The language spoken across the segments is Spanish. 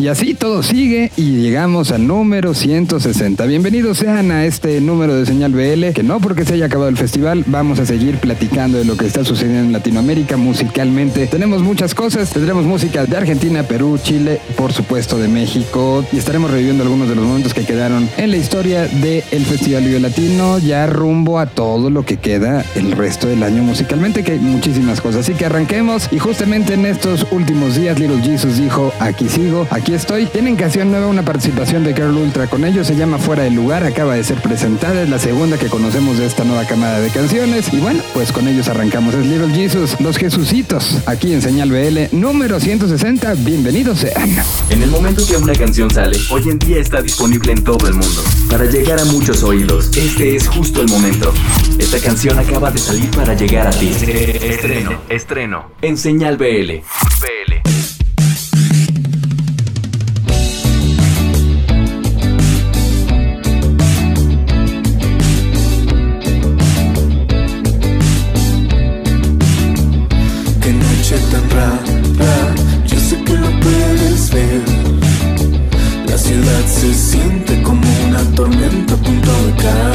Y así todo sigue y llegamos al número 160. Bienvenidos sean a este número de Señal BL, que no porque se haya acabado el festival, vamos a seguir platicando de lo que está sucediendo en Latinoamérica musicalmente. Tenemos muchas cosas, tendremos música de Argentina, Perú, Chile, por supuesto de México y estaremos reviviendo algunos de los momentos que quedaron en la historia del Festival Vivo Latino, ya rumbo a todo lo que queda el resto del año musicalmente, que hay muchísimas cosas. Así que arranquemos y justamente en estos últimos días Little Jesus dijo, aquí sigo, aquí estoy. Tienen canción nueva, una participación de Girl Ultra con ellos, se llama Fuera del Lugar, acaba de ser presentada, es la segunda que conocemos de esta nueva camada de canciones. Y bueno, pues con ellos arrancamos. Es Little Jesus, Los Jesucitos, aquí en Señal BL, número 160, bienvenidos sean. En el momento que una canción sale, hoy en día está disponible en todo el mundo. Para llegar a muchos oídos, este es justo el momento. Esta canción acaba de salir para llegar a ti. Estreno, estreno, en Señal BL. BL. girl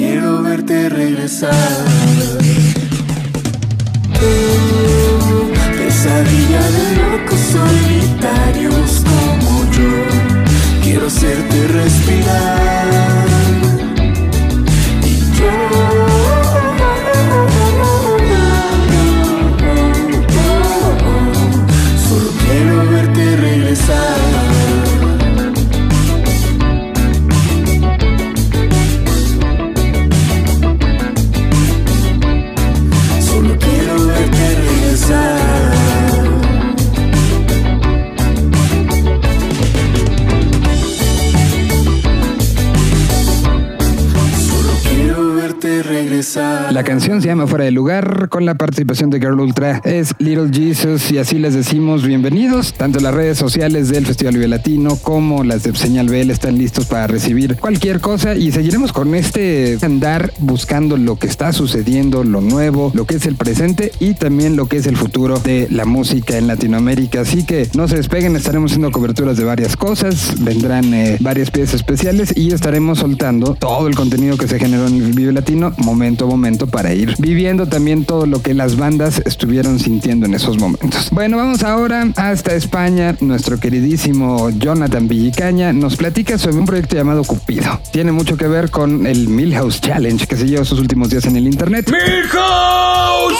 quiero verte regresar. Oh, pesadilla de locos solitarios como yo, quiero hacerte respirar. La canción se llama Fuera de Lugar con la participación de Girl Ultra. Es Little Jesus y así les decimos bienvenidos. Tanto las redes sociales del Festival Vive Latino como las de Señal BL están listos para recibir cualquier cosa y seguiremos con este andar buscando lo que está sucediendo, lo nuevo, lo que es el presente y también lo que es el futuro de la música en Latinoamérica. Así que no se despeguen, estaremos haciendo coberturas de varias cosas, vendrán eh, varias piezas especiales y estaremos soltando todo el contenido que se generó en el Vive Latino momento a momento para ir viviendo también todo lo que las bandas estuvieron sintiendo en esos momentos. Bueno, vamos ahora hasta España. Nuestro queridísimo Jonathan Villicaña nos platica sobre un proyecto llamado Cupido. Tiene mucho que ver con el Milhouse Challenge que se lleva sus últimos días en el internet. ¡Milhouse!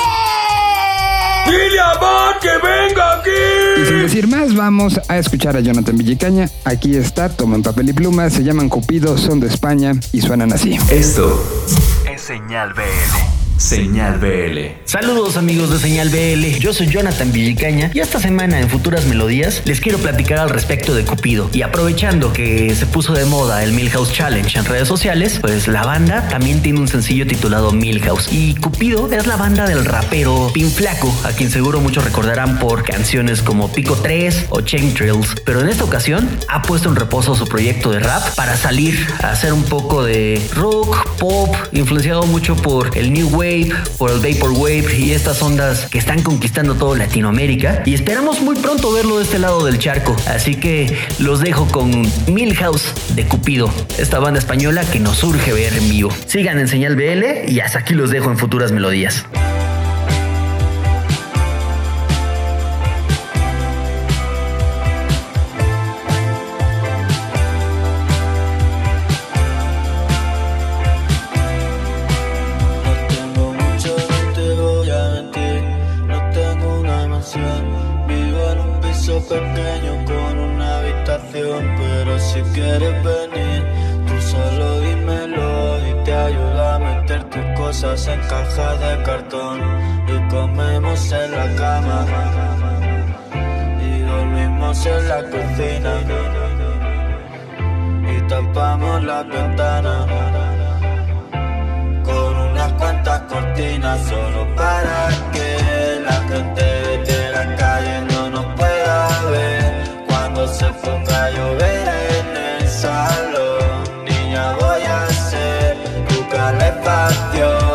¡Dile a que venga aquí! Y sin decir más, vamos a escuchar a Jonathan Villicaña. Aquí está, toman papel y pluma, se llaman Cupido, son de España y suenan así. Esto es Señal BL. Señal BL. Saludos amigos de Señal BL, yo soy Jonathan Villicaña y esta semana en Futuras Melodías les quiero platicar al respecto de Cupido. Y aprovechando que se puso de moda el Milhouse Challenge en redes sociales, pues la banda también tiene un sencillo titulado Milhouse. Y Cupido es la banda del rapero Pin Flaco, a quien seguro muchos recordarán por canciones como Pico 3 o Chain Trills. Pero en esta ocasión ha puesto en reposo su proyecto de rap para salir a hacer un poco de rock, pop, influenciado mucho por el New Wave por el Vaporwave y estas ondas que están conquistando todo Latinoamérica. Y esperamos muy pronto verlo de este lado del charco. Así que los dejo con Milhouse de Cupido, esta banda española que nos urge ver en vivo. Sigan en Señal BL y hasta aquí los dejo en futuras melodías. En caja de cartón y comemos en la cama. Y dormimos en la cocina. Y tapamos la ventana con unas cuantas cortinas solo para que la gente de la calle no nos pueda ver. Cuando se ponga a llover en el salón niña voy a hacer tu calefacción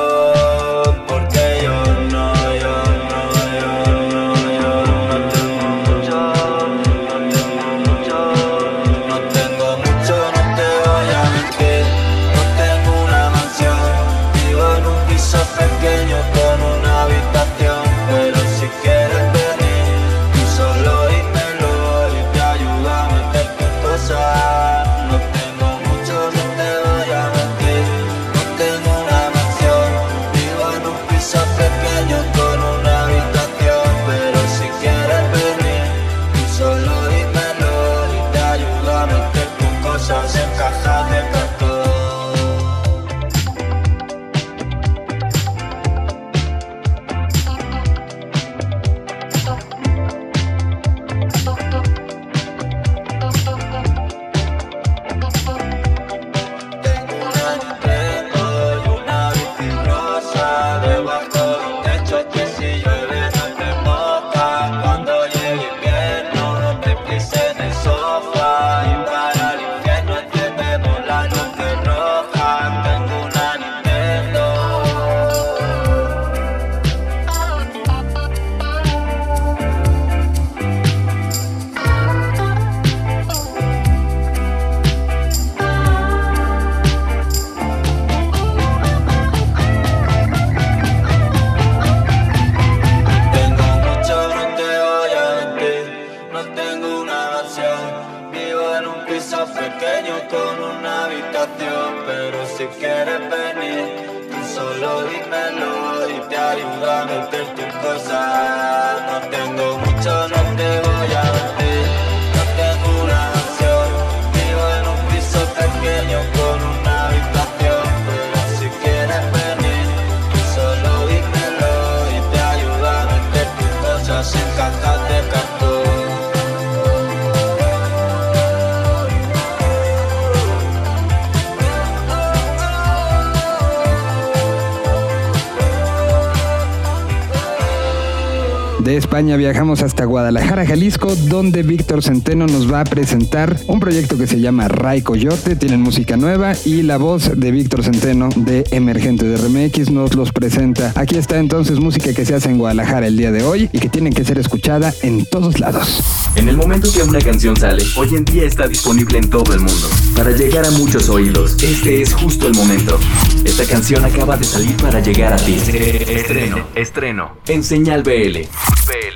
De España viajamos hasta Guadalajara, Jalisco, donde Víctor Centeno nos va a presentar un proyecto que se llama Ray Coyote. Tienen música nueva y la voz de Víctor Centeno de Emergente de RMX nos los presenta. Aquí está entonces música que se hace en Guadalajara el día de hoy y que tiene que ser escuchada en todos lados. En el momento que una canción sale, hoy en día está disponible en todo el mundo. Para llegar a muchos oídos, este es justo el momento. Esta canción acaba de salir para llegar a ti. Estreno, estreno, en Señal BL.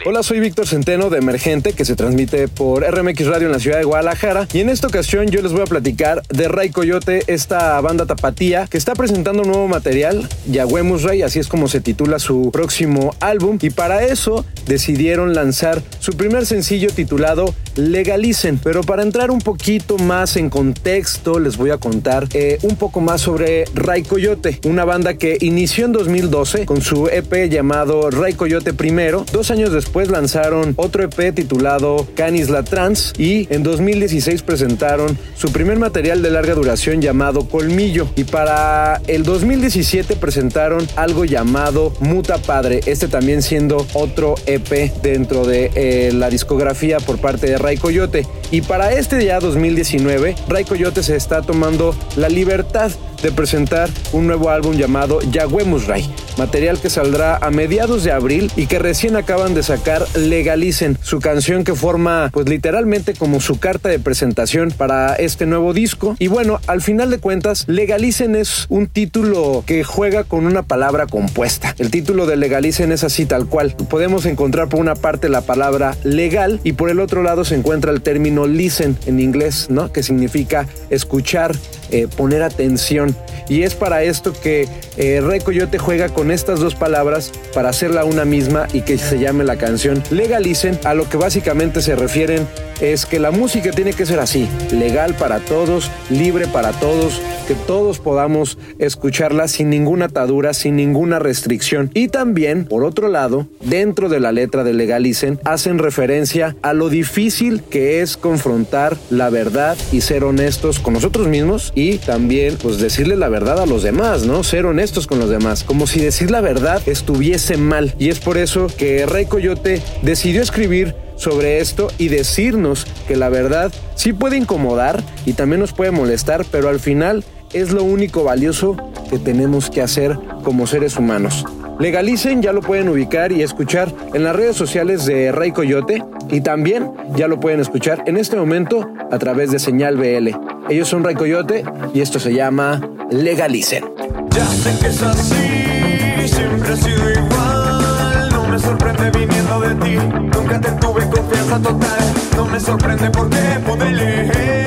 Hola, soy Víctor Centeno de Emergente, que se transmite por RMX Radio en la ciudad de Guadalajara. Y en esta ocasión yo les voy a platicar de Ray Coyote, esta banda tapatía que está presentando un nuevo material, Yagüemus Ray, así es como se titula su próximo álbum. Y para eso decidieron lanzar su primer sencillo titulado Legalicen. Pero para entrar un poquito más en contexto, les voy a contar eh, un poco más sobre Ray Coyote, una banda que inició en 2012 con su EP llamado Ray Coyote Primero. Dos años después lanzaron otro EP titulado Canis La Trans y en 2016 presentaron su primer material de larga duración llamado Colmillo. Y para el 2017 presentaron algo llamado Muta Padre, este también siendo otro EP dentro de eh, la discografía por parte de Ray Coyote. Y para este ya 2019, Ray Coyote se está tomando la libertad de presentar un nuevo álbum llamado Yagüemus Ray, material que saldrá a mediados de abril y que recién acaban de sacar Legalicen, su canción que forma pues literalmente como su carta de presentación para este nuevo disco. Y bueno, al final de cuentas, Legalicen es un título que juega con una palabra compuesta. El título de Legalicen es así tal cual. Podemos encontrar por una parte la palabra legal y por el otro lado se encuentra el término listen en inglés, ¿no? Que significa escuchar, eh, poner atención. Y es para esto que eh, Rey Coyote juega con estas dos palabras para hacerla una misma y que se llame la canción Legalicen. A lo que básicamente se refieren es que la música tiene que ser así, legal para todos, libre para todos, que todos podamos escucharla sin ninguna atadura, sin ninguna restricción. Y también, por otro lado, dentro de la letra de Legalicen, hacen referencia a lo difícil que es confrontar la verdad y ser honestos con nosotros mismos y también pues decirle la verdad a los demás, ¿no? Ser honestos con los demás, como si decir la verdad estuviese mal. Y es por eso que Rey Coyote decidió escribir sobre esto y decirnos que la verdad sí puede incomodar y también nos puede molestar, pero al final es lo único valioso que tenemos que hacer como seres humanos. Legalicen, ya lo pueden ubicar y escuchar en las redes sociales de Rey Coyote y también ya lo pueden escuchar en este momento a través de Señal BL. Ellos son Rey Coyote y esto se llama Legalicen. Ya sé que es así, siempre ha sido igual. No me sorprende viniendo de ti, nunca te tuve confianza total. No me sorprende porque pude leer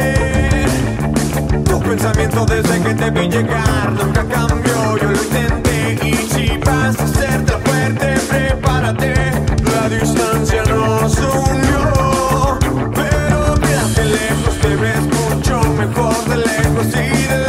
tu pensamiento desde que te vi llegar. Nunca cambió, yo lo intenté. Y si vas a hacerte fuerte, prepárate. La distancia nos unió, pero mira de lejos te ves mucho mejor de lejos y de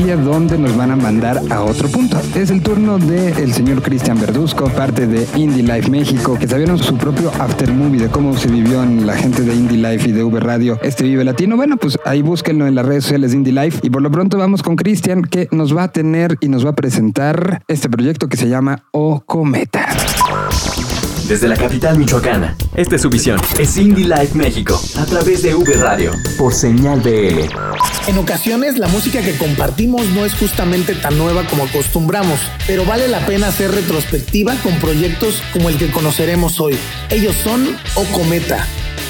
Morelia, donde nos van a mandar a otro punto. Es el turno del señor Cristian Verduzco, parte de Indie Life México, que sabieron su propio after movie de cómo se vivió en la gente de Indie Life y de V Radio este Vive Latino. Bueno, pues ahí búsquenlo en las redes sociales de Indie Life. Y por lo pronto vamos con Cristian, que nos va a tener y nos va a presentar este proyecto que se llama O Cometa. Desde la capital michoacana, esta es su visión. Es Indie Life México, a través de V Radio, por señal BL. En ocasiones la música que compartimos no es justamente tan nueva como acostumbramos, pero vale la pena hacer retrospectiva con proyectos como el que conoceremos hoy. Ellos son O Cometa,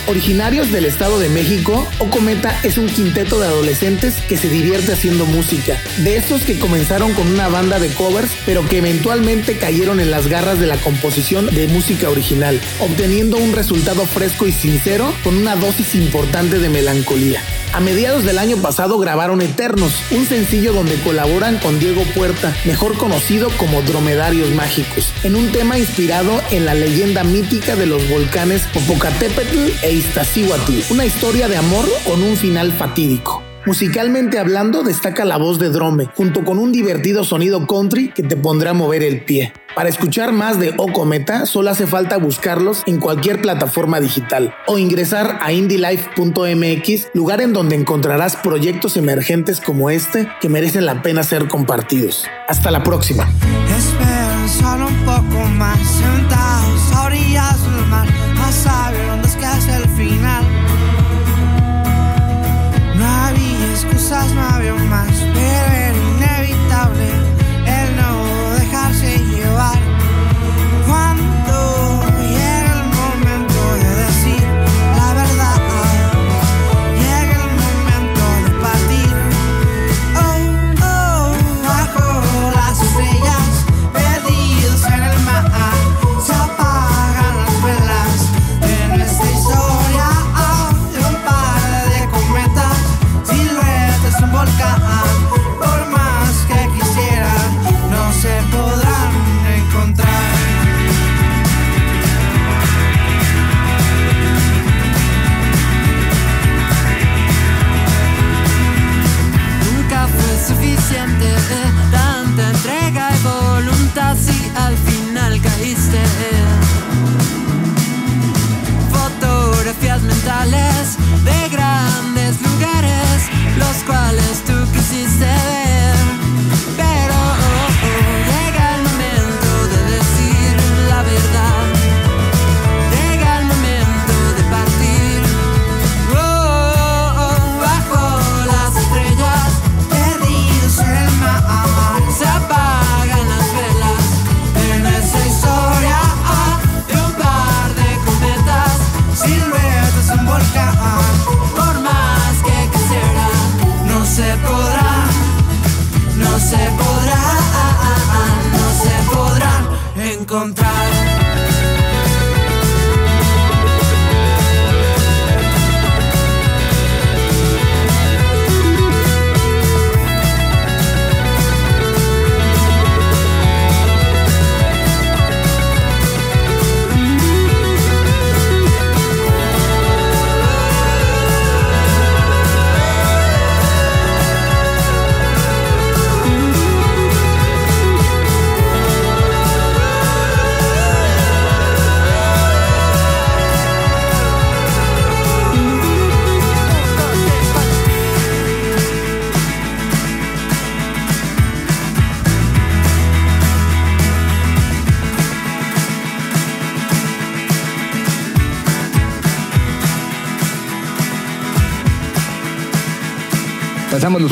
Originarios del Estado de México, Ocometa es un quinteto de adolescentes que se divierte haciendo música. De estos que comenzaron con una banda de covers, pero que eventualmente cayeron en las garras de la composición de música original, obteniendo un resultado fresco y sincero con una dosis importante de melancolía. A mediados del año pasado grabaron Eternos, un sencillo donde colaboran con Diego Puerta, mejor conocido como Dromedarios Mágicos, en un tema inspirado en la leyenda mítica de los volcanes Popocatépetl e Iztaccíhuatl, una historia de amor con un final fatídico. Musicalmente hablando, destaca la voz de Drome, junto con un divertido sonido country que te pondrá a mover el pie. Para escuchar más de O Cometa, solo hace falta buscarlos en cualquier plataforma digital o ingresar a indylife.mx, lugar en donde encontrarás proyectos emergentes como este que merecen la pena ser compartidos. Hasta la próxima. No había más,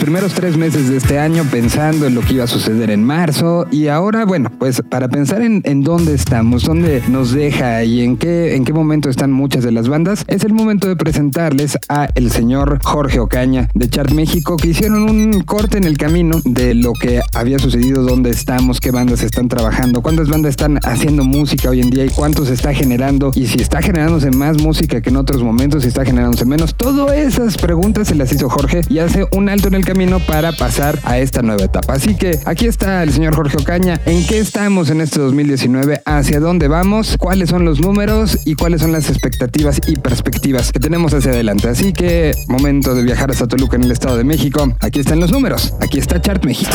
primeros tres meses de este año pensando en lo que iba a suceder en marzo y ahora, bueno, pues para pensar en, dónde estamos, dónde nos deja y en qué, en qué momento están muchas de las bandas, es el momento de presentarles a el señor Jorge Ocaña de Chart México que hicieron un corte en el camino de lo que había sucedido, dónde estamos, qué bandas están trabajando, cuántas bandas están haciendo música hoy en día y cuánto se está generando y si está generándose más música que en otros momentos, si está generándose menos. Todas esas preguntas se las hizo Jorge y hace un alto en el camino para pasar a esta nueva etapa. Así que aquí está el señor Jorge Ocaña. ¿En qué estamos en este 2019? ¿Hacia dónde vamos? ¿Cuáles son los números? ¿Y cuáles son las expectativas y perspectivas que tenemos hacia adelante? Así que momento de viajar hasta Toluca en el Estado de México. Aquí están los números. Aquí está Chart México.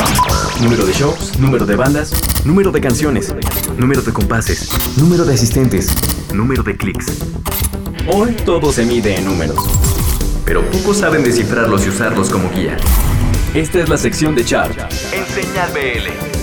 Número de shows, número de bandas, número de canciones, número de compases, número de asistentes, número de clics. Hoy todo se mide en números, pero pocos saben descifrarlos y usarlos como guía. Esta es la sección de Chart en Señal BL.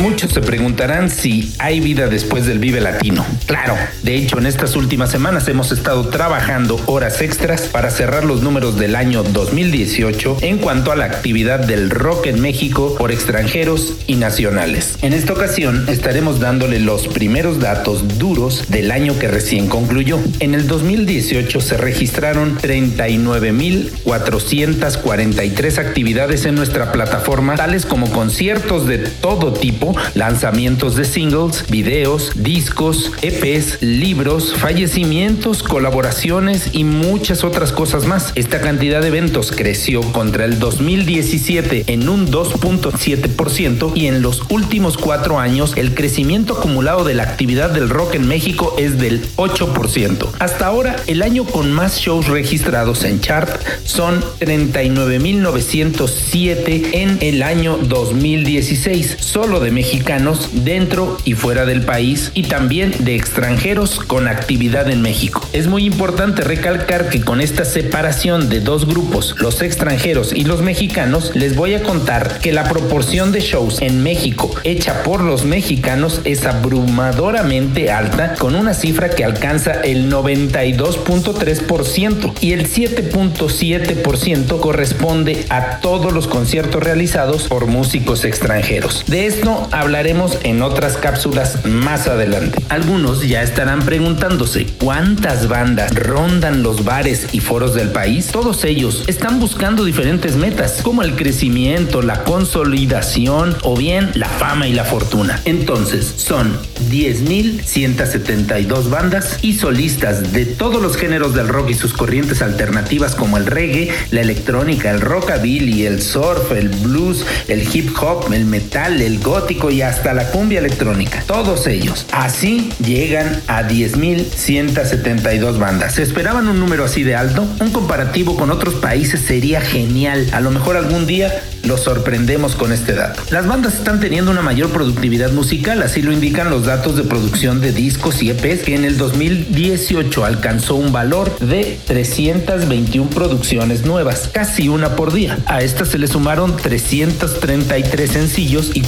Muchos se preguntarán si hay vida después del Vive Latino. Claro, de hecho en estas últimas semanas hemos estado trabajando horas extras para cerrar los números del año 2018 en cuanto a la actividad del rock en México por extranjeros y nacionales. En esta ocasión estaremos dándole los primeros datos duros del año que recién concluyó. En el 2018 se registraron 39.443 actividades en nuestra plataforma, tales como conciertos de todo tipo lanzamientos de singles, videos, discos, EPs, libros, fallecimientos, colaboraciones y muchas otras cosas más. Esta cantidad de eventos creció contra el 2017 en un 2.7% y en los últimos cuatro años el crecimiento acumulado de la actividad del rock en México es del 8%. Hasta ahora, el año con más shows registrados en chart son 39.907 en el año 2016, solo de mexicanos dentro y fuera del país y también de extranjeros con actividad en México. Es muy importante recalcar que con esta separación de dos grupos, los extranjeros y los mexicanos, les voy a contar que la proporción de shows en México hecha por los mexicanos es abrumadoramente alta con una cifra que alcanza el 92.3% y el 7.7% corresponde a todos los conciertos realizados por músicos extranjeros. De esto hablaremos en otras cápsulas más adelante. Algunos ya estarán preguntándose cuántas bandas rondan los bares y foros del país. Todos ellos están buscando diferentes metas, como el crecimiento, la consolidación o bien la fama y la fortuna. Entonces, son 10.172 bandas y solistas de todos los géneros del rock y sus corrientes alternativas como el reggae, la electrónica, el rockabilly, el surf, el blues, el hip hop, el metal, el y hasta la cumbia electrónica. Todos ellos. Así llegan a 10.172 bandas. ¿Se esperaban un número así de alto? Un comparativo con otros países sería genial. A lo mejor algún día los sorprendemos con este dato. Las bandas están teniendo una mayor productividad musical, así lo indican los datos de producción de discos y EPs, que en el 2018 alcanzó un valor de 321 producciones nuevas, casi una por día. A estas se le sumaron 333 sencillos y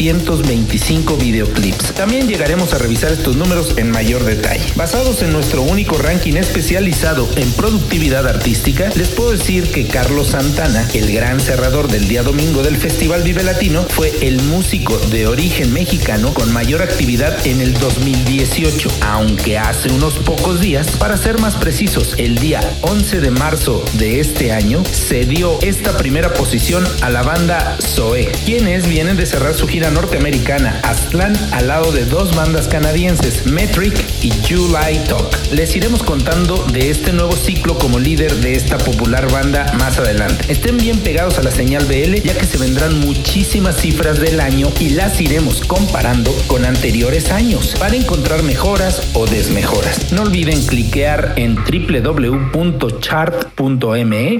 425 videoclips. También llegaremos a revisar estos números en mayor detalle. Basados en nuestro único ranking especializado en productividad artística, les puedo decir que Carlos Santana, el gran cerrador del día domingo del Festival Vive Latino, fue el músico de origen mexicano con mayor actividad en el 2018, aunque hace unos pocos días, para ser más precisos, el día 11 de marzo de este año, se dio esta primera posición a la banda Zoe, quienes vienen de cerrar su gira norteamericana Aztlán al lado de dos bandas canadienses, Metric y July Talk. Les iremos contando de este nuevo ciclo como líder de esta popular banda más adelante. Estén bien pegados a la señal BL ya que se vendrán muchísimas cifras del año y las iremos comparando con anteriores años para encontrar mejoras o desmejoras. No olviden cliquear en www.chart.me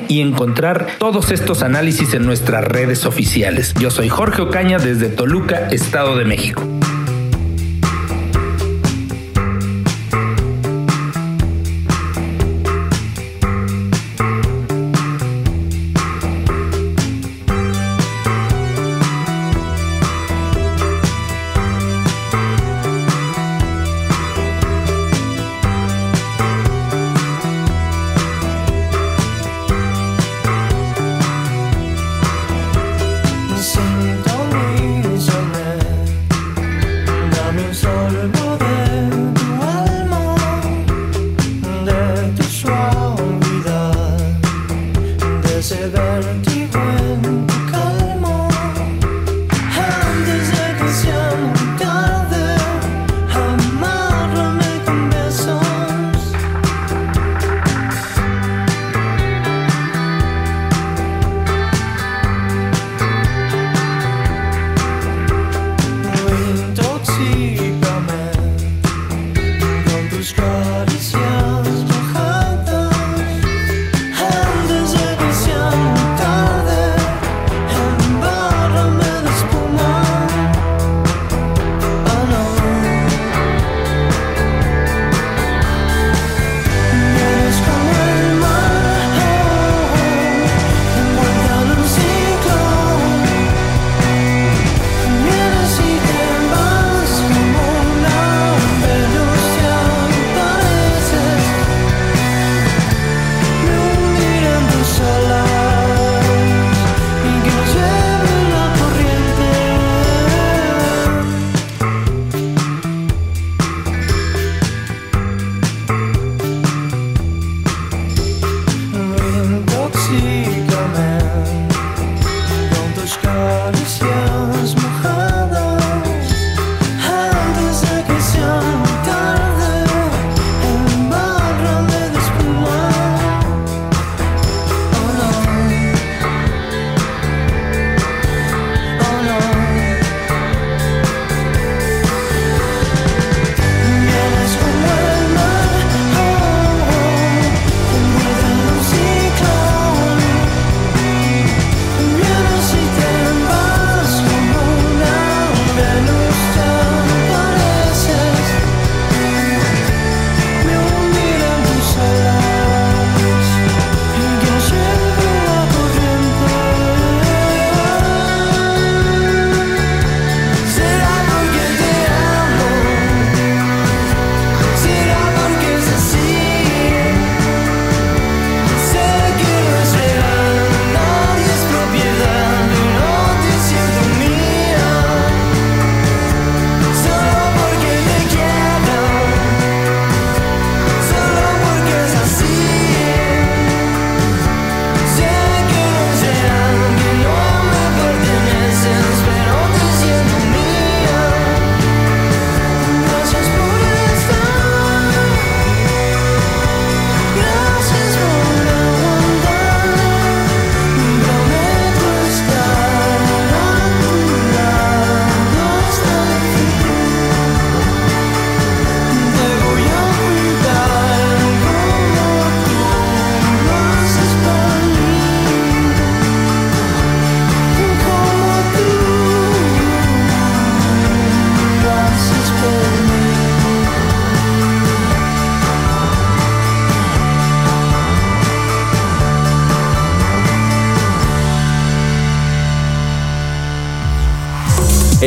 y encontrar todos estos análisis en nuestras redes oficiales. Yo soy Jorge Ocaña desde Toluca, Estado de México.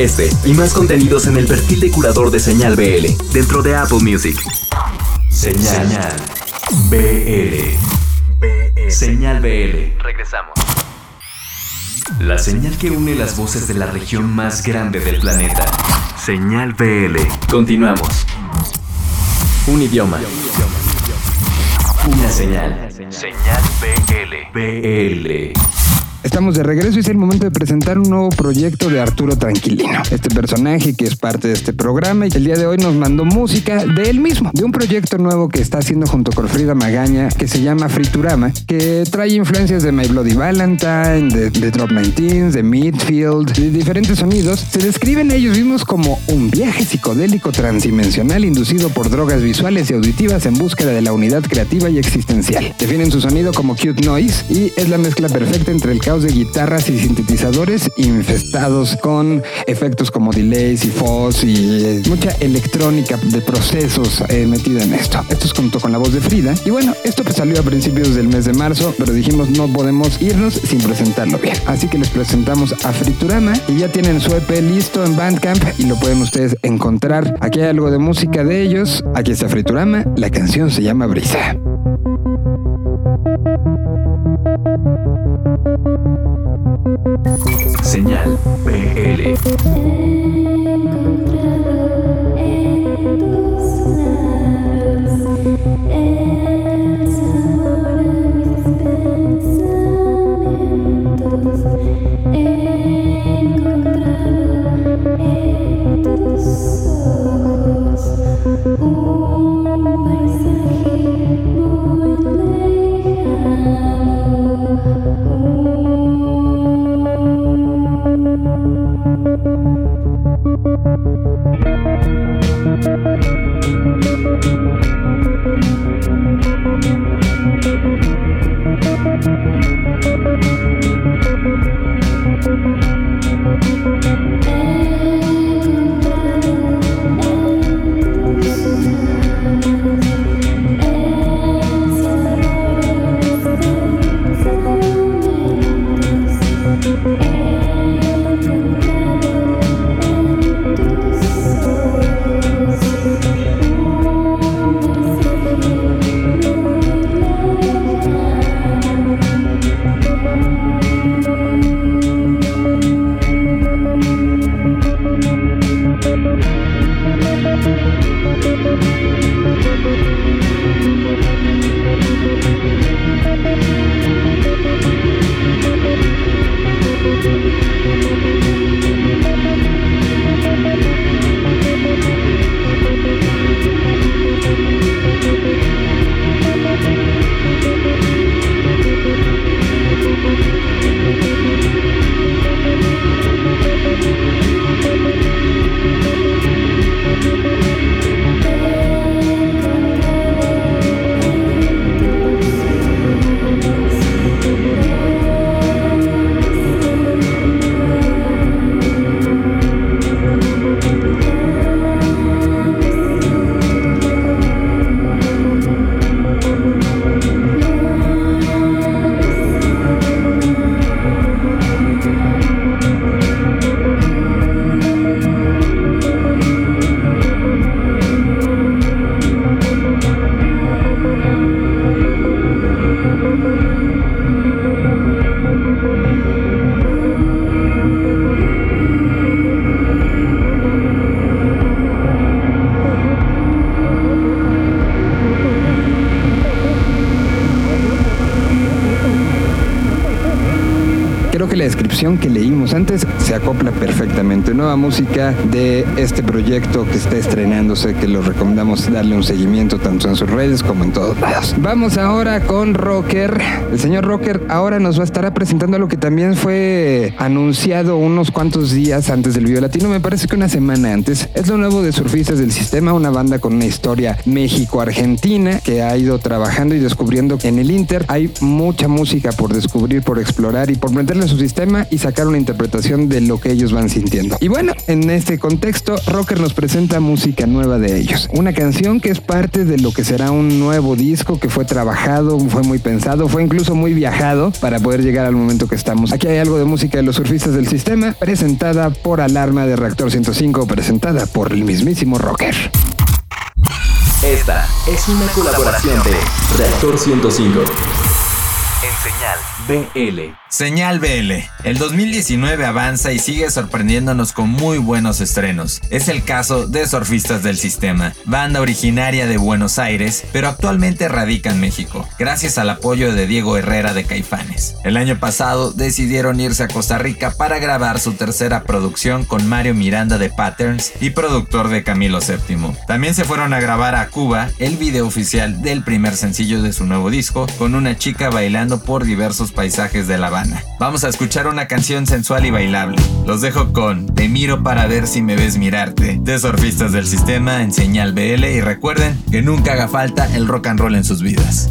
Este y más contenidos en el perfil de curador de Señal BL dentro de Apple Music. Señal, BL. Señal BL. Regresamos. La señal que une las voces de la región más grande del planeta. Señal BL. Continuamos. Un idioma. Una señal. Señal BL. BL. Estamos de regreso y es el momento de presentar un nuevo proyecto de Arturo Tranquilino. Este personaje que es parte de este programa y el día de hoy nos mandó música de él mismo, de un proyecto nuevo que está haciendo junto con Frida Magaña que se llama Friturama, que trae influencias de My Bloody Valentine, de, Drop 19, de Midfield, de diferentes sonidos. Se describen ellos mismos como un viaje psicodélico transdimensional inducido por drogas visuales y auditivas en búsqueda de la unidad creativa y existencial. Definen su sonido como cute noise y es la mezcla perfecta entre el caos de guitarras y sintetizadores infestados con efectos como delays y fuzz y eh, mucha electrónica de procesos eh, metida en esto. Esto es junto con la voz de Frida. Y bueno, esto pues salió a principios del mes de marzo, pero dijimos no podemos irnos sin presentarlo bien. Así que les presentamos a Friturama y ya tienen su EP listo en Bandcamp y lo pueden ustedes encontrar. Aquí hay algo de música de ellos. Aquí está Friturama. La canción se llama Brisa. Señal BL. Creo que acopla perfectamente. Nueva música de este proyecto que está estrenándose, que lo recomendamos darle un seguimiento tanto en sus redes como en todos lados. Vamos ahora con Rocker. El señor Rocker ahora nos va a estar presentando algo que también fue anunciado unos cuantos días antes del video latino, me parece que una semana antes. Es lo nuevo de Surfistas del Sistema, una banda con una historia México-Argentina que ha ido trabajando y descubriendo en el Inter hay mucha música por descubrir, por explorar y por meterle en su sistema y sacar una interpretación de lo que ellos van sintiendo. Bueno, en este contexto, Rocker nos presenta música nueva de ellos. Una canción que es parte de lo que será un nuevo disco que fue trabajado, fue muy pensado, fue incluso muy viajado para poder llegar al momento que estamos. Aquí hay algo de música de los surfistas del sistema, presentada por Alarma de Reactor 105, presentada por el mismísimo Rocker. Esta es una colaboración de Reactor 105 en señal BL. Señal BL. El 2019 avanza y sigue sorprendiéndonos con muy buenos estrenos. Es el caso de Surfistas del Sistema, banda originaria de Buenos Aires, pero actualmente radica en México, gracias al apoyo de Diego Herrera de Caifanes. El año pasado decidieron irse a Costa Rica para grabar su tercera producción con Mario Miranda de Patterns y productor de Camilo VII. También se fueron a grabar a Cuba el video oficial del primer sencillo de su nuevo disco, con una chica bailando por diversos paisajes de La Habana. Vamos a escuchar una canción sensual y bailable. Los dejo con Te miro para ver si me ves mirarte, de Surfistas del Sistema en Señal BL y recuerden que nunca haga falta el rock and roll en sus vidas.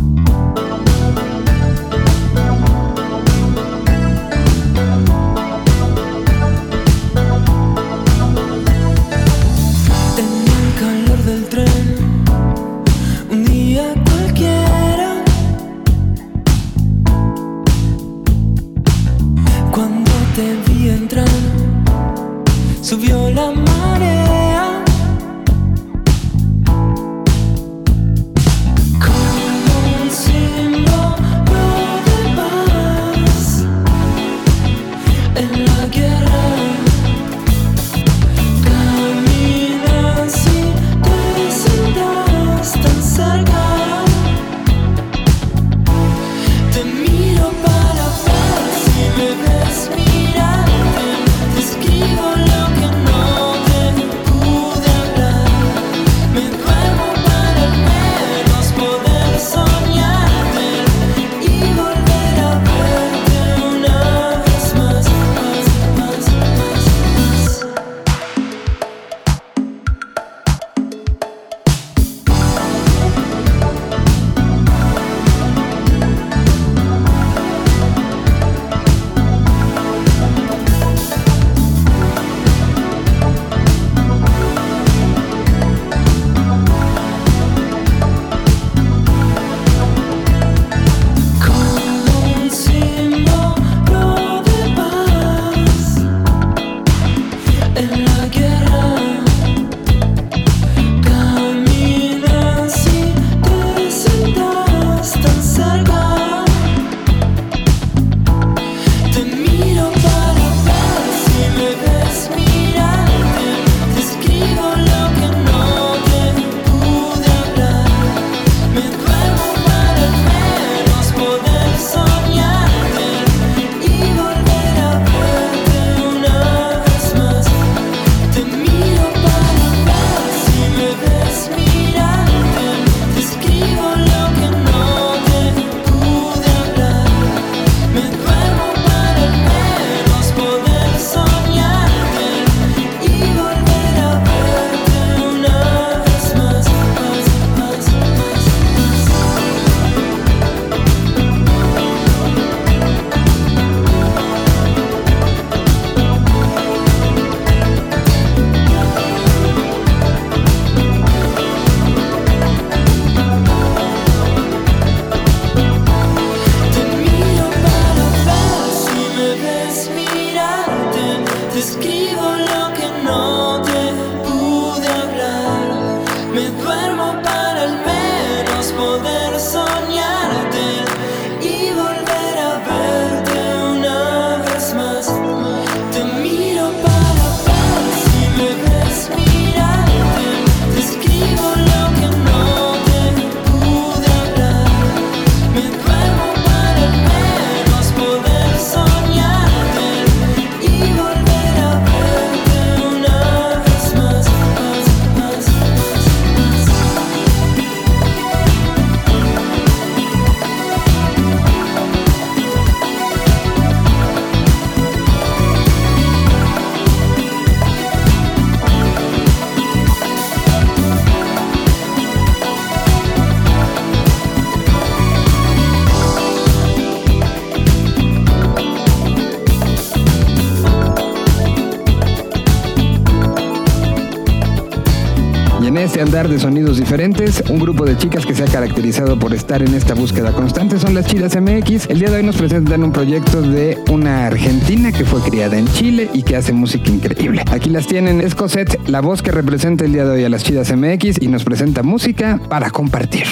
Andar de sonidos diferentes, un grupo de chicas que se ha caracterizado por estar en esta búsqueda constante son las Chidas MX. El día de hoy nos presentan un proyecto de una argentina que fue criada en Chile y que hace música increíble. Aquí las tienen, es Cosette, la voz que representa el día de hoy a las Chidas MX y nos presenta música para compartir.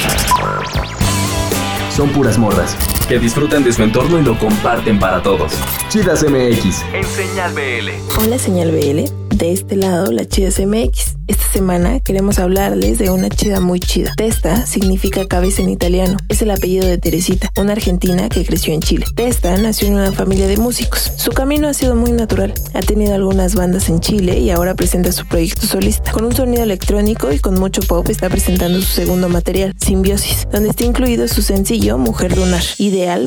Son puras morras que disfrutan de su entorno y lo comparten para todos. Chidas MX en Señal BL. Hola Señal BL, de este lado la Chidas MX. Esta semana queremos hablarles de una chida muy chida. Testa significa cabeza en italiano. Es el apellido de Teresita, una argentina que creció en Chile. Testa nació en una familia de músicos. Su camino ha sido muy natural. Ha tenido algunas bandas en Chile y ahora presenta su proyecto solista. Con un sonido electrónico y con mucho pop está presentando su segundo material, Simbiosis, donde está incluido su sencillo Mujer Lunar,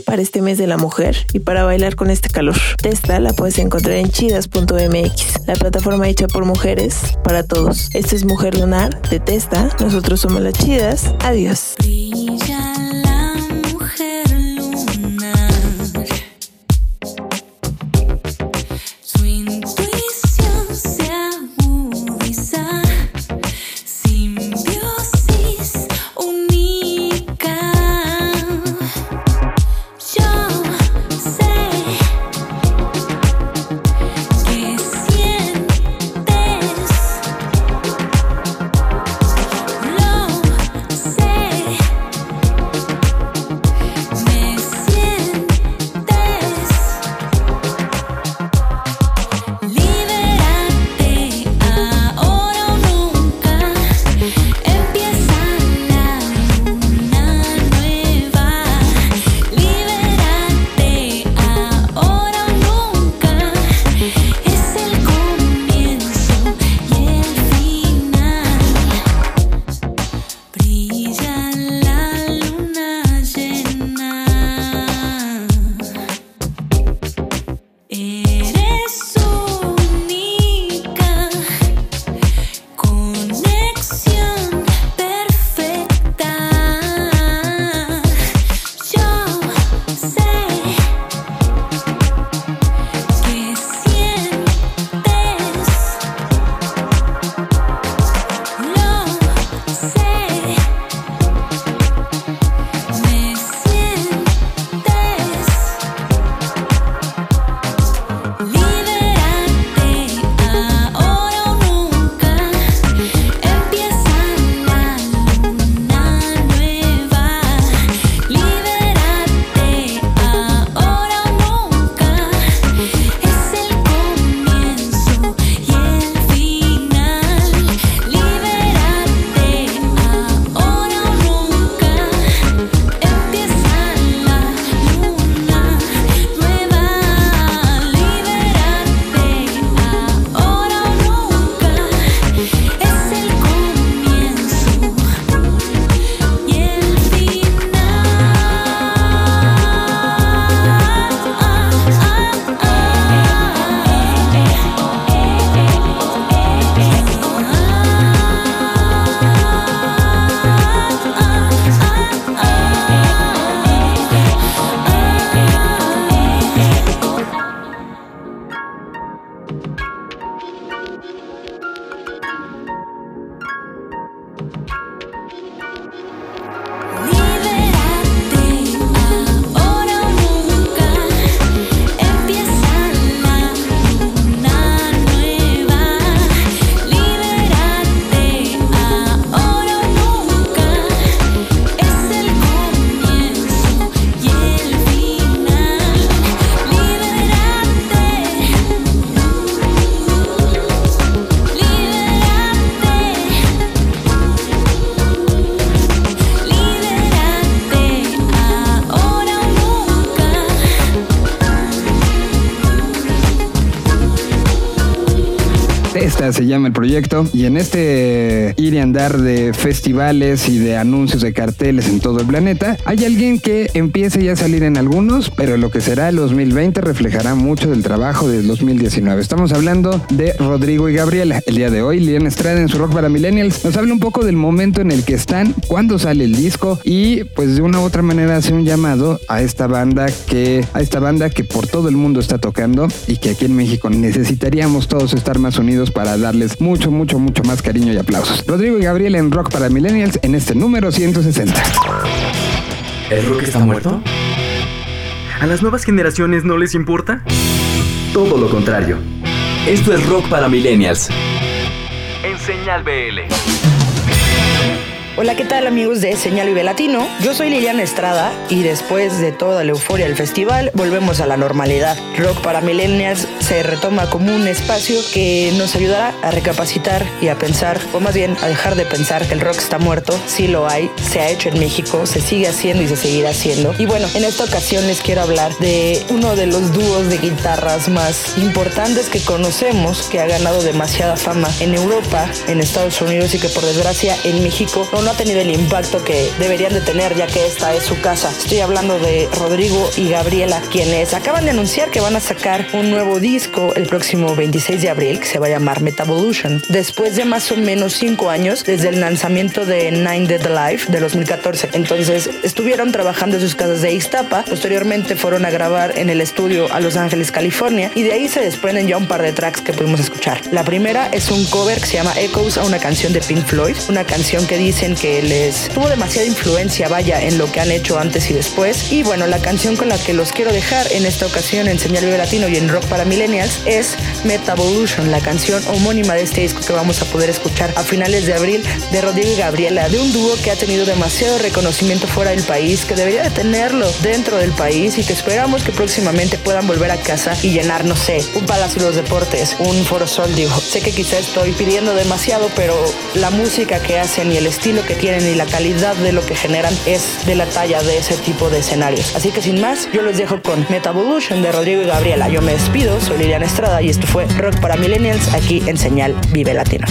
para este mes de la mujer y para bailar con este calor. Testa la puedes encontrar en chidas.mx, la plataforma hecha por mujeres para todos. Esto es Mujer Lunar de Testa. Nosotros somos las chidas. Adiós. Llama el proyecto. Y en este ir y andar de festivales y de anuncios de carteles en todo el planeta, hay alguien que empieza ya a salir en algunos, pero lo que será el 2020 reflejará mucho del trabajo del 2019. Estamos hablando de Rodrigo y Gabriela. El día de hoy, Lian Estrada en su Rock para Millennials nos habla un poco del momento en el que están, cuándo sale el disco y pues de una u otra manera hace un llamado a esta banda que a esta banda que por todo el mundo está tocando y que aquí en México necesitaríamos todos estar más Unidos para darles mucho, mucho, mucho más cariño y aplausos. Rodrigo y Gabriel en Rock para Millennials en este número 160. ¿El rock está muerto? ¿A las nuevas generaciones no les importa? Todo lo contrario. Esto es Rock para Millennials. En Señal BL. Hola, ¿qué tal amigos de Señal Vive Latino? Yo soy Liliana Estrada y después de toda la euforia del festival volvemos a la normalidad. Rock para Millennials se retoma como un espacio que nos ayudará a recapacitar y a pensar, o más bien a dejar de pensar que el rock está muerto. Sí lo hay, se ha hecho en México, se sigue haciendo y se seguirá haciendo. Y bueno, en esta ocasión les quiero hablar de uno de los dúos de guitarras más importantes que conocemos, que ha ganado demasiada fama en Europa, en Estados Unidos y que por desgracia en México no ha tenido el impacto que deberían de tener ya que esta es su casa. Estoy hablando de Rodrigo y Gabriela, quienes acaban de anunciar que van a sacar un nuevo disco el próximo 26 de abril que se va a llamar Metavolution. Después de más o menos cinco años desde el lanzamiento de Nine Dead Alive de 2014. Entonces estuvieron trabajando en sus casas de Ixtapa, posteriormente fueron a grabar en el estudio a Los Ángeles, California y de ahí se desprenden ya un par de tracks que pudimos escuchar. La primera es un cover que se llama Echoes a una canción de Pink Floyd, una canción que dicen que les tuvo demasiada influencia, vaya, en lo que han hecho antes y después. Y bueno, la canción con la que los quiero dejar en esta ocasión en Señal Vive Latino y en Rock para Millennials es Metavolution, la canción homónima de este disco que vamos a poder escuchar a finales de abril de Rodrigo y Gabriela, de un dúo que ha tenido demasiado reconocimiento fuera del país, que debería de tenerlo dentro del país y que esperamos que próximamente puedan volver a casa y llenar, no sé, un Palacio de los Deportes, un Foro Sol. Sé que quizá estoy pidiendo demasiado, pero la música que hacen y el estilo que tienen y la calidad de lo que generan es de la talla de ese tipo de escenarios. Así que sin más, yo les dejo con Metavolution de Rodrigo y Gabriela. Yo me despido, soy Liliana Estrada y esto fue Rock para Millennials aquí en Señal Vive Latino.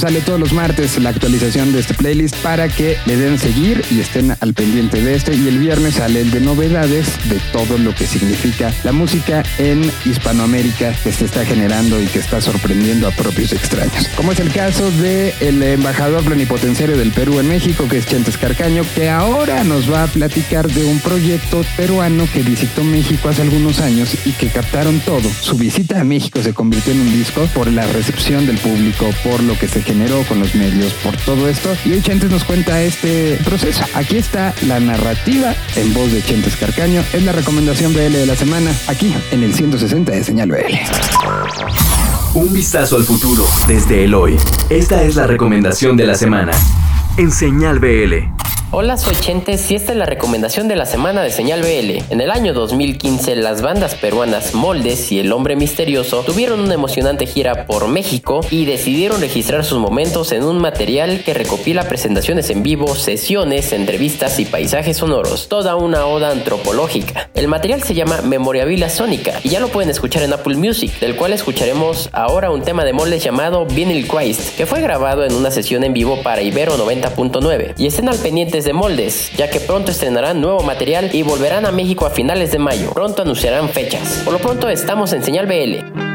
Sale todos los martes la actualización de este playlist para que le den seguir y estén al pendiente de este. Y el viernes sale el de novedades de todo lo que significa la música en Hispanoamérica que se está generando y que está sorprendiendo a propios extraños. Como es el caso el embajador plenipotenciario del Perú en México, que es Chentes Carcaño, que ahora nos va a platicar de un proyecto peruano que visitó México hace algunos años y que captaron todo. Su visita a México se convirtió en un disco por la recepción del público, por lo que se generó con los medios, por todo esto. Y hoy Chentes nos cuenta este proceso. Aquí está la narrativa en voz de Chentes Carcaño. Es la recomendación BL de la semana, aquí en el 160 de Señal BL. Un vistazo al futuro desde el hoy. Esta es la recomendación de la semana. En Señal BL. Hola, soy Chentes y esta es la recomendación de la semana de Señal BL. En el año 2015, las bandas peruanas Moldes y El Hombre Misterioso tuvieron una emocionante gira por México y decidieron registrar sus momentos en un material que recopila presentaciones en vivo, sesiones, entrevistas y paisajes sonoros. Toda una oda antropológica. El material se llama Memoriabilia Sónica y ya lo pueden escuchar en Apple Music, del cual escucharemos ahora un tema de Moldes llamado Vinyl Christ, que fue grabado en una sesión en vivo para Ibero 90.9. Y estén al pendiente de Moldes, ya que pronto estrenarán nuevo material y volverán a México a finales de mayo. Pronto anunciarán fechas. Por lo pronto estamos en Señal BL.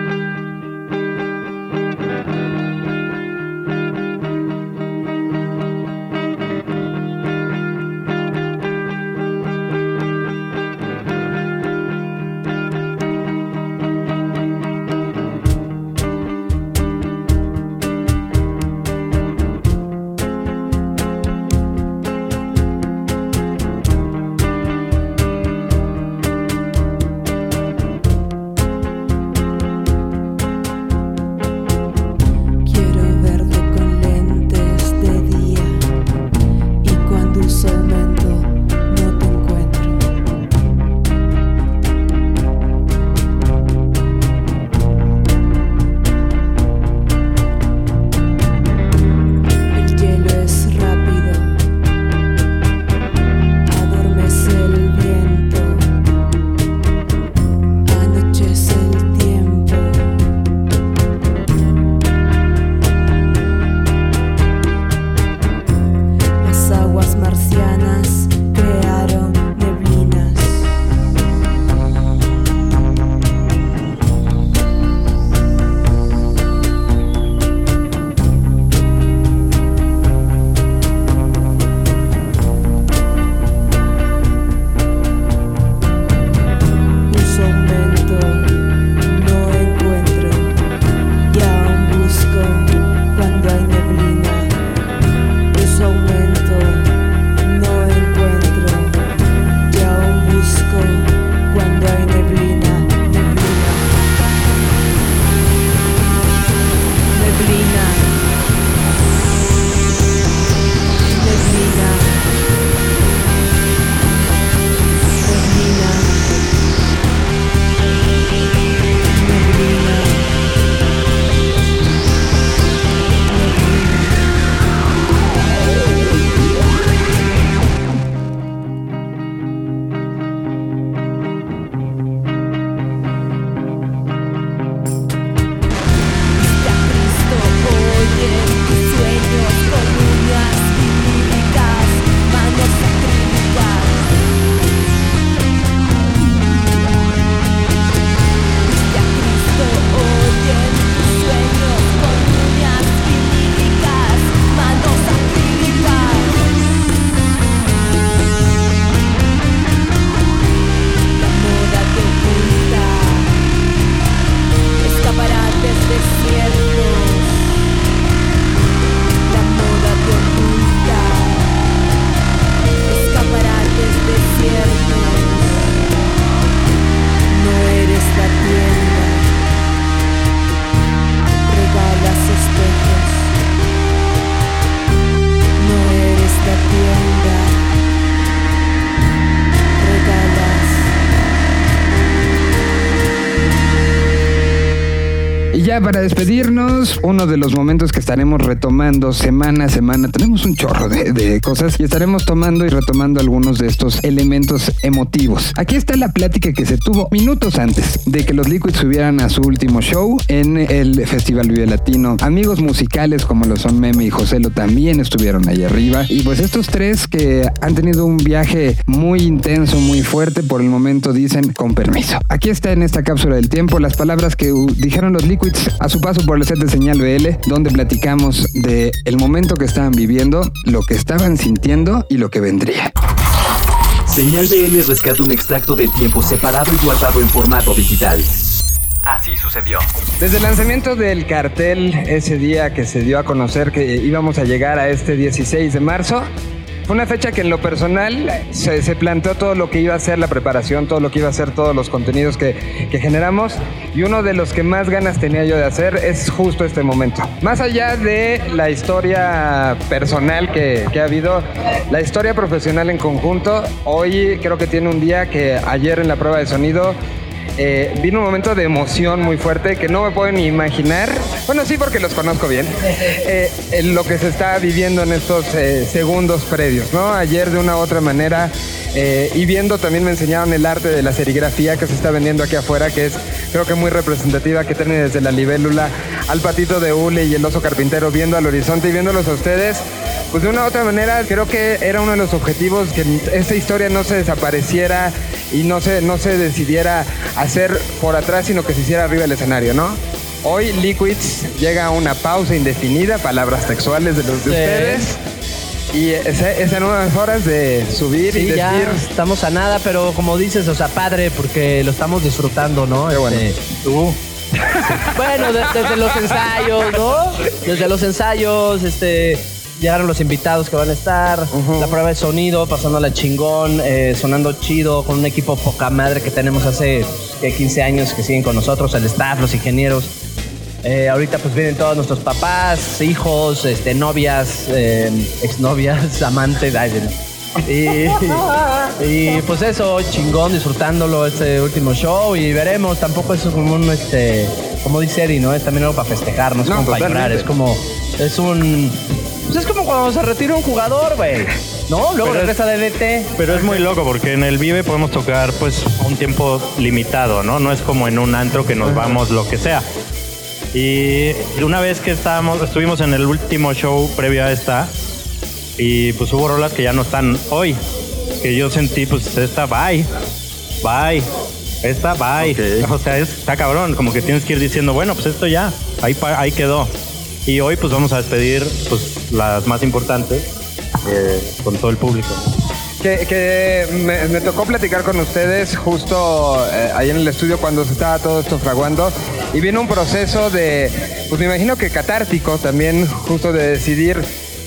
Uno de los momentos que estaremos retomando semana a semana, tenemos un chorro de, cosas y estaremos tomando y retomando algunos de estos elementos emotivos. Aquí está la plática que se tuvo minutos antes de que los Liquids subieran a su último show en el Festival Vive Latino. Amigos musicales como lo son Meme y Joselo también estuvieron ahí arriba. Y pues estos tres que han tenido un viaje muy intenso, muy fuerte, por el momento dicen con permiso. Aquí está en esta cápsula del tiempo las palabras que dijeron los Liquids a su paso por el set de Señal BL, donde platicamos de el momento que estaban viviendo, lo que estaban sintiendo y lo que vendría. Señal BL rescata un extracto de tiempo separado y guardado en formato digital. Así sucedió. Desde el lanzamiento del cartel, ese día que se dio a conocer que íbamos a llegar a este 16 de marzo, fue una fecha que en lo personal se, se planteó todo lo que iba a ser la preparación, todo lo que iba a ser todos los contenidos que, que generamos y uno de los que más ganas tenía yo de hacer es justo este momento. Más allá de la historia personal que, que ha habido, la historia profesional en conjunto, hoy creo que tiene un día que ayer en la prueba de sonido eh, vino un momento de emoción muy fuerte que no me puedo ni imaginar. Bueno, sí, porque los conozco bien. eh, en lo que se está viviendo en estos eh, segundos previos, ¿no? Ayer de una u otra manera. y viendo también me enseñaron el arte de la serigrafía que se está vendiendo aquí afuera, que es creo que muy representativa, que tiene desde la libélula al patito de hule y el oso carpintero viendo al horizonte y viéndolos a ustedes. Pues de una u otra manera creo que era uno de los objetivos que esta historia no se desapareciera y no se, no se decidiera hacer por atrás, sino que se hiciera arriba del escenario, ¿no? Hoy Liquids llega a una pausa indefinida, palabras textuales de los de Sí. ustedes. Y es, es en unas horas de subir y Sí, ya decir. estamos a nada, pero como dices, o sea, padre, porque lo estamos disfrutando, ¿no? Qué bueno. Tú. bueno, de- desde los ensayos, ¿no? Desde los ensayos, este. Llegaron los invitados que van a estar, la prueba de sonido, pasándola chingón, eh, sonando chido, con un equipo poca madre que tenemos hace ¿qué? 15 años que siguen con nosotros, el staff, los ingenieros. Eh, ahorita pues vienen todos nuestros papás, hijos, este, novias, eh, exnovias, amantes. ay, y, y, pues eso, chingón, disfrutándolo este último show y veremos. Tampoco es como un, este, como dice Eddie, ¿no? Es también algo para festejar, no es No, como para llorar, es como, es un, pues es como cuando se retira un jugador, güey. ¿No? Luego Pero es- regresa de DT. Pero es muy loco porque en el Vive podemos tocar pues un tiempo limitado, ¿no? No es como en un antro que nos vamos lo que sea. Y una vez que estábamos, estuvimos en el último show previo a esta y pues hubo rolas que ya no están hoy. Que yo sentí pues esta bye, bye, esta bye. O sea, es- está cabrón, como que tienes que ir diciendo, bueno, pues esto ya, ahí, ahí quedó. Y hoy pues vamos a despedir pues las más importantes eh, con todo el público. Que, que me, tocó platicar con ustedes justo eh, ahí en el estudio cuando se estaba todo esto fraguando y viene un proceso de, pues me imagino que catártico también, justo de decidir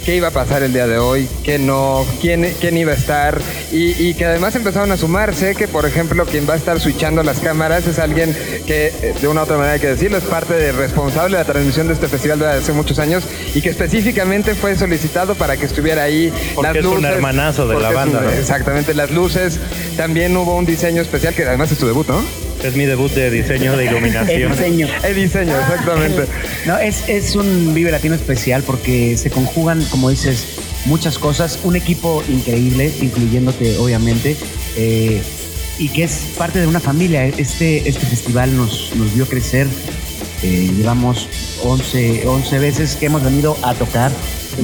qué iba a pasar el día de hoy, qué no, quién, quién iba a estar y, y que además empezaron a sumarse que por ejemplo quien va a estar switchando las cámaras es alguien que eh, de una u otra manera hay que decirlo es parte de responsable de la transmisión de este festival desde hace muchos años y que específicamente fue solicitado para que estuviera ahí Porque las es un hermanazo de la banda, un- ¿no? Exactamente, las luces. También hubo un diseño especial que además es tu debut, ¿no? Es mi debut de diseño de iluminación. El diseño. El diseño, exactamente. No, es, es un Vive Latino especial porque se conjugan, como dices, muchas cosas. Un equipo increíble, incluyéndote, obviamente. eh, y que es parte de una familia. Este, este festival nos, nos vio crecer. eh, llevamos 11, 11 veces que hemos venido a tocar.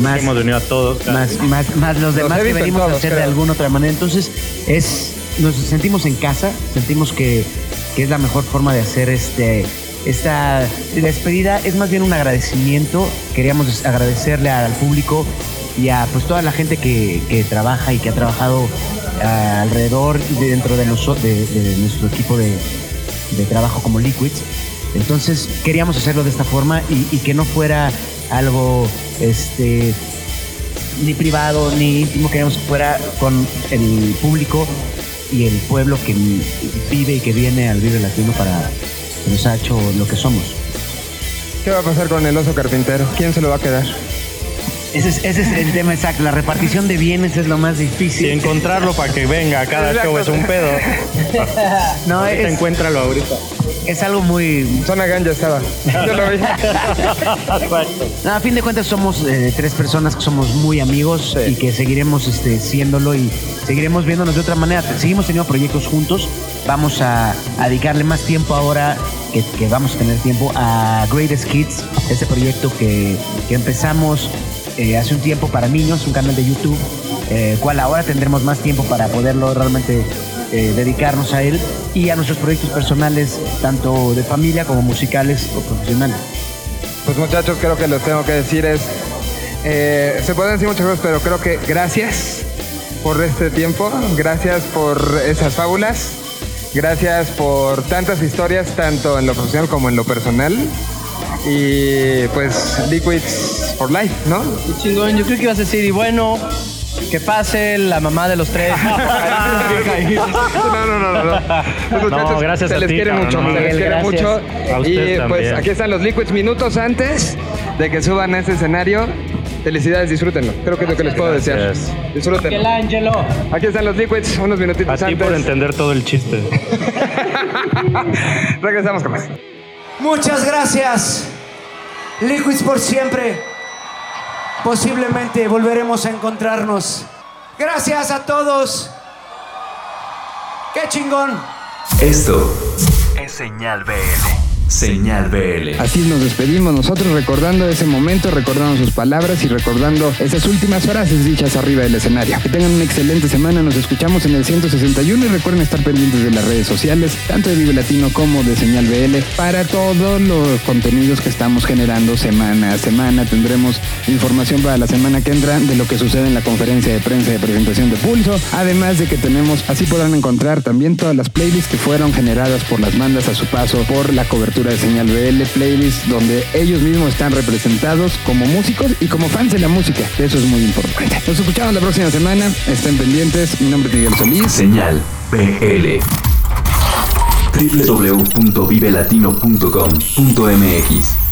Más, Hemos venido a todos. más, más, más los demás que venimos a hacer de alguna otra manera. Entonces, es, nos sentimos en casa, sentimos que, que es la mejor forma de hacer este, esta despedida. Es más bien un agradecimiento. Queríamos agradecerle al público y a pues, toda la gente que, que trabaja y que ha trabajado ah, alrededor y dentro de, de nuestro equipo de, de trabajo como Liquids. Entonces queríamos hacerlo de esta forma y, y que no fuera algo este, ni privado ni íntimo, queríamos que fuera con el público y el pueblo que vive y que viene al Vive Latino para que nos ha hecho lo que somos. ¿Qué va a pasar con el oso carpintero? ¿Quién se lo va a quedar? Ese es, ese es el tema exacto, la repartición de bienes es lo más difícil. Y encontrarlo para que venga a cada show es un pedo. No, Ahorita es- encuéntralo ahorita. Es algo muy... Zona Ganja estaba. Yo lo vi. No, a fin de cuentas somos eh, tres personas que somos muy amigos y que seguiremos este, siéndolo y seguiremos viéndonos de otra manera. Seguimos teniendo proyectos juntos. Vamos a, a dedicarle más tiempo ahora que, que vamos a tener tiempo a Greatest Kids, este proyecto que, que empezamos eh, hace un tiempo para niños, un canal de YouTube, eh, cual ahora tendremos más tiempo para poderlo realmente eh, dedicarnos a él y a nuestros proyectos personales, tanto de familia como musicales o profesionales. Pues muchachos, creo que lo tengo que decir es, eh, se pueden decir muchas cosas, pero creo que gracias por este tiempo, gracias por esas fábulas, gracias por tantas historias, tanto en lo profesional como en lo personal. Y pues Liquids for Life, ¿no? Qué chingón, yo creo que ibas a decir, y bueno, que pase la mamá de los tres. no, no, no, no. Los muchachos No, gracias se a les ti, quiere cabrón, mucho, no se les mames. quiere Gracias. mucho. A Y pues también. aquí están los Liquids minutos antes de que suban a ese escenario. Felicidades, disfrútenlo. Creo que es lo que les puedo desear. Gracias. Disfrútenlo. Ángelo. Aquí están los Liquids, unos minutitos A ti antes. por entender todo el chiste. Regresamos con más. Muchas gracias. Liquids por siempre. Posiblemente volveremos a encontrarnos. Gracias a todos. Qué chingón. Esto es Señal BL. Señal BL. Así nos despedimos nosotros recordando ese momento, recordando sus palabras y recordando esas últimas frases dichas arriba del escenario. Que tengan una excelente semana, nos escuchamos en el 161 y recuerden estar pendientes de las redes sociales, tanto de Vive Latino como de Señal BL, para todos los contenidos que estamos generando semana a semana. Tendremos información para la semana que entra de lo que sucede en la conferencia de prensa de presentación de Pulso, además de que tenemos, así podrán encontrar también todas las playlists que fueron generadas por las bandas a su paso por la cobertura de Señal BL, playlists donde ellos mismos están representados como músicos y como fans de la música, eso es muy importante. Nos escuchamos la próxima semana, estén pendientes, mi nombre es Miguel Solís. Señal BL. www.vivelatino.com.mx